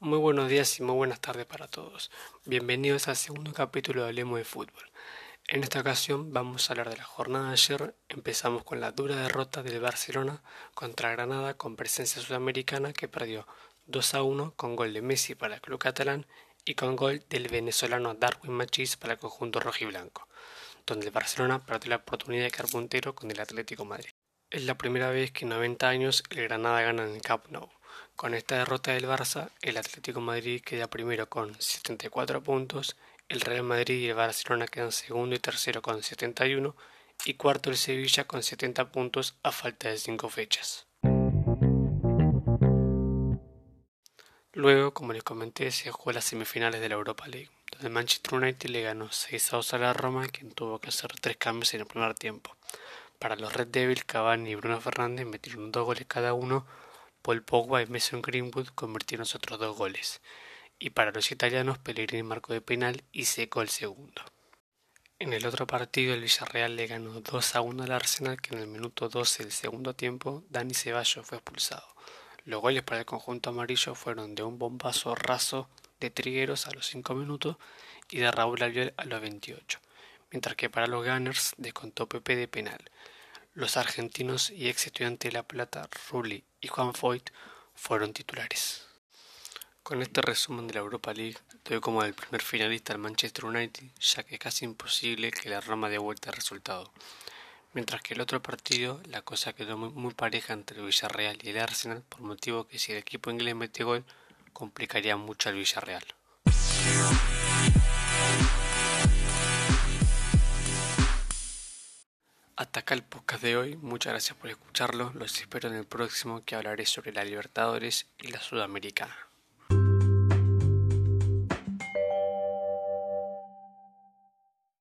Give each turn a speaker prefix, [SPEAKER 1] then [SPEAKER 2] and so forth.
[SPEAKER 1] Muy buenos días y muy buenas tardes para todos. Bienvenidos al segundo capítulo de Hablemos de Fútbol. En esta ocasión vamos a hablar de la jornada de ayer. Empezamos con la dura derrota del Barcelona contra Granada con presencia sudamericana que perdió 2 a 1 con gol de Messi para el club catalán y con gol del venezolano Darwin Machís para el conjunto rojiblanco, donde el Barcelona perdió la oportunidad de quedar con el Atlético Madrid. Es la primera vez que en 90 años el Granada gana en el Camp Nou. Con esta derrota del Barça, el Atlético Madrid queda primero con 74 puntos, el Real Madrid y el Barcelona quedan segundo y tercero con 71 y cuarto el Sevilla con 70 puntos a falta de 5 fechas. Luego, como les comenté, se jugó las semifinales de la Europa League, donde Manchester United le ganó 6 a 2 a la Roma, quien tuvo que hacer tres cambios en el primer tiempo. Para los Red Devils, Cavani y Bruno Fernández metieron dos goles cada uno Paul Pogba y Mason Greenwood convirtieron otros dos goles, y para los italianos Pellegrini marcó de penal y secó el segundo. En el otro partido el Villarreal le ganó 2 a 1 al Arsenal que en el minuto 12 del segundo tiempo Dani Ceballos fue expulsado. Los goles para el conjunto amarillo fueron de un bombazo raso de Trigueros a los 5 minutos y de Raúl Albiol a los 28, mientras que para los Gunners descontó Pepe de penal. Los argentinos y ex estudiantes de La Plata, Rulli y Juan Foyt, fueron titulares. Con este resumen de la Europa League, doy como el primer finalista al Manchester United, ya que es casi imposible que la Roma dé vuelta el resultado. Mientras que el otro partido, la cosa quedó muy, pareja entre el Villarreal y el Arsenal, por motivo que si el equipo inglés mete gol, complicaría mucho al Villarreal. Hasta acá el podcast de hoy, muchas gracias por escucharlo, los espero en el próximo que hablaré sobre la Libertadores y la Sudamericana.